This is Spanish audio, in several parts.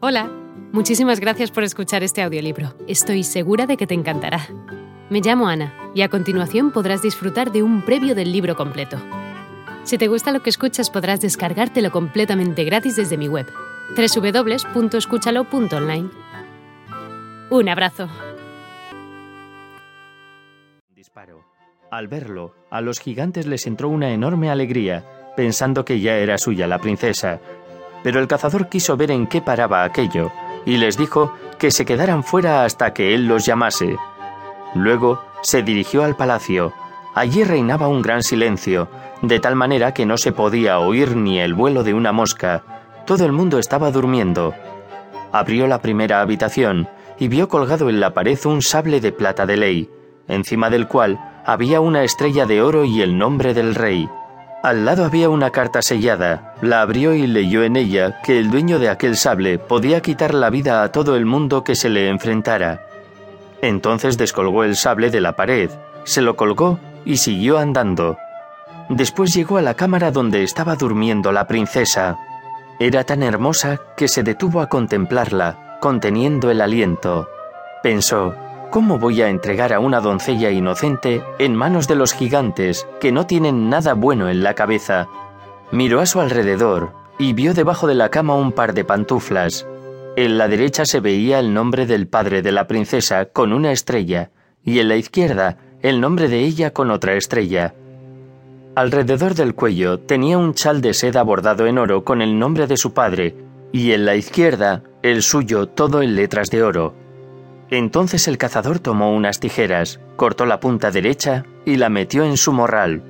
Hola, muchísimas gracias por escuchar este audiolibro. Estoy segura de que te encantará. Me llamo Ana y a continuación podrás disfrutar de un previo del libro completo. Si te gusta lo que escuchas podrás descargártelo completamente gratis desde mi web, www.escúchalo.online. Un abrazo. Disparo. Al verlo, a los gigantes les entró una enorme alegría, pensando que ya era suya la princesa, pero el cazador quiso ver en qué paraba aquello, y les dijo que se quedaran fuera hasta que él los llamase. Luego se dirigió al palacio. Allí reinaba un gran silencio, de tal manera que no se podía oír ni el vuelo de una mosca. Todo el mundo estaba durmiendo. Abrió la primera habitación y vio colgado en la pared un sable de plata de ley, encima del cual había una estrella de oro y el nombre del rey. Al lado había una carta sellada. La abrió y leyó en ella que el dueño de aquel sable podía quitar la vida a todo el mundo que se le enfrentara. Entonces descolgó el sable de la pared, se lo colgó y siguió andando. Después llegó a la cámara donde estaba durmiendo la princesa. Era tan hermosa que se detuvo a contemplarla, conteniendo el aliento. Pensó, ¿Cómo voy a entregar a una doncella inocente en manos de los gigantes que no tienen nada bueno en la cabeza? Miró a su alrededor y vio debajo de la cama un par de pantuflas. En la derecha se veía el nombre del padre de la princesa con una estrella y en la izquierda el nombre de ella con otra estrella. Alrededor del cuello tenía un chal de seda bordado en oro con el nombre de su padre y en la izquierda el suyo todo en letras de oro. Entonces el cazador tomó unas tijeras, cortó la punta derecha y la metió en su morral.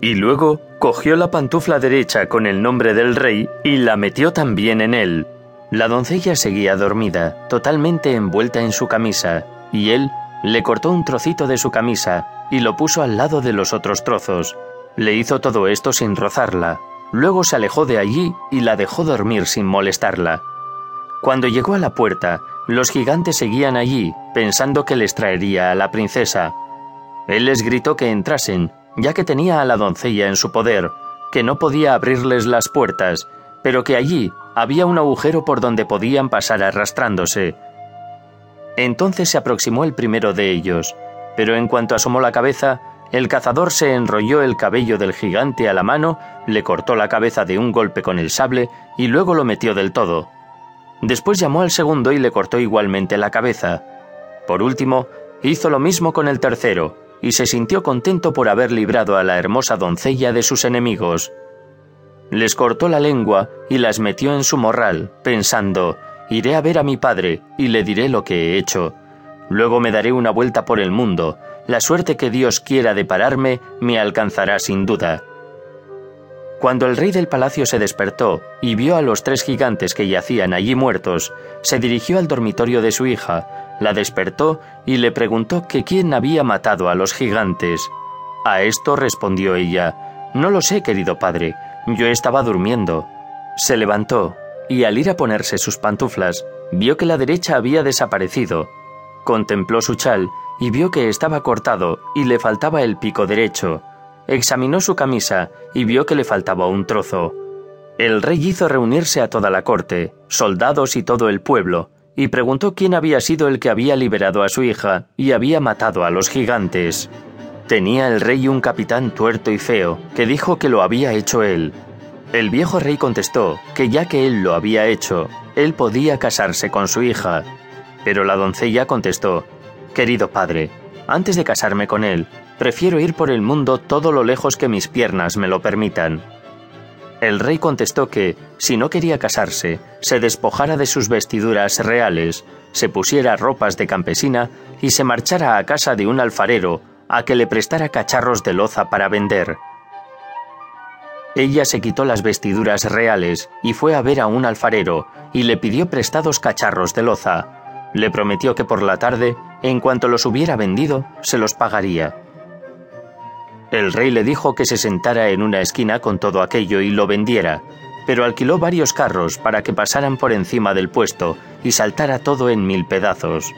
Y luego cogió la pantufla derecha con el nombre del rey y la metió también en él. La doncella seguía dormida, totalmente envuelta en su camisa, y él le cortó un trocito de su camisa y lo puso al lado de los otros trozos. Le hizo todo esto sin rozarla. Luego se alejó de allí y la dejó dormir sin molestarla. Cuando llegó a la puerta, los gigantes seguían allí, pensando que les traería a la princesa. Él les gritó que entrasen, ya que tenía a la doncella en su poder, que no podía abrirles las puertas, pero que allí había un agujero por donde podían pasar arrastrándose. Entonces se aproximó el primero de ellos, pero en cuanto asomó la cabeza, el cazador se enrolló el cabello del gigante a la mano, le cortó la cabeza de un golpe con el sable y luego lo metió del todo. Después llamó al segundo y le cortó igualmente la cabeza. Por último, hizo lo mismo con el tercero, y se sintió contento por haber librado a la hermosa doncella de sus enemigos. Les cortó la lengua y las metió en su morral, pensando, iré a ver a mi padre y le diré lo que he hecho. Luego me daré una vuelta por el mundo. La suerte que Dios quiera depararme me alcanzará sin duda. Cuando el rey del palacio se despertó y vio a los tres gigantes que yacían allí muertos, se dirigió al dormitorio de su hija, la despertó y le preguntó que quién había matado a los gigantes. A esto respondió ella, No lo sé, querido padre, yo estaba durmiendo. Se levantó y al ir a ponerse sus pantuflas, vio que la derecha había desaparecido. Contempló su chal y vio que estaba cortado y le faltaba el pico derecho. Examinó su camisa y vio que le faltaba un trozo. El rey hizo reunirse a toda la corte, soldados y todo el pueblo, y preguntó quién había sido el que había liberado a su hija y había matado a los gigantes. Tenía el rey un capitán tuerto y feo, que dijo que lo había hecho él. El viejo rey contestó que ya que él lo había hecho, él podía casarse con su hija. Pero la doncella contestó, Querido padre, antes de casarme con él, Prefiero ir por el mundo todo lo lejos que mis piernas me lo permitan. El rey contestó que, si no quería casarse, se despojara de sus vestiduras reales, se pusiera ropas de campesina y se marchara a casa de un alfarero a que le prestara cacharros de loza para vender. Ella se quitó las vestiduras reales y fue a ver a un alfarero y le pidió prestados cacharros de loza. Le prometió que por la tarde, en cuanto los hubiera vendido, se los pagaría. El rey le dijo que se sentara en una esquina con todo aquello y lo vendiera, pero alquiló varios carros para que pasaran por encima del puesto y saltara todo en mil pedazos.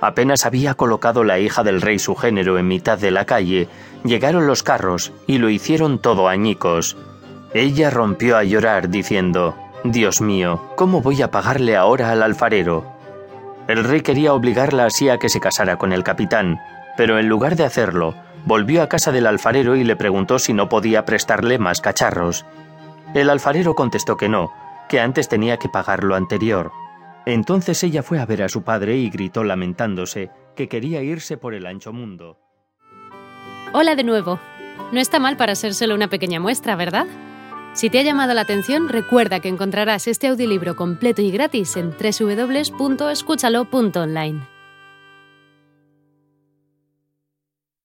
Apenas había colocado la hija del rey su género en mitad de la calle, llegaron los carros y lo hicieron todo añicos. Ella rompió a llorar diciendo, Dios mío, ¿cómo voy a pagarle ahora al alfarero? El rey quería obligarla así a que se casara con el capitán, pero en lugar de hacerlo, volvió a casa del alfarero y le preguntó si no podía prestarle más cacharros. El alfarero contestó que no, que antes tenía que pagar lo anterior. Entonces ella fue a ver a su padre y gritó lamentándose que quería irse por el ancho mundo. Hola de nuevo. No está mal para ser solo una pequeña muestra, ¿verdad? Si te ha llamado la atención, recuerda que encontrarás este audiolibro completo y gratis en www.escúchalo.online.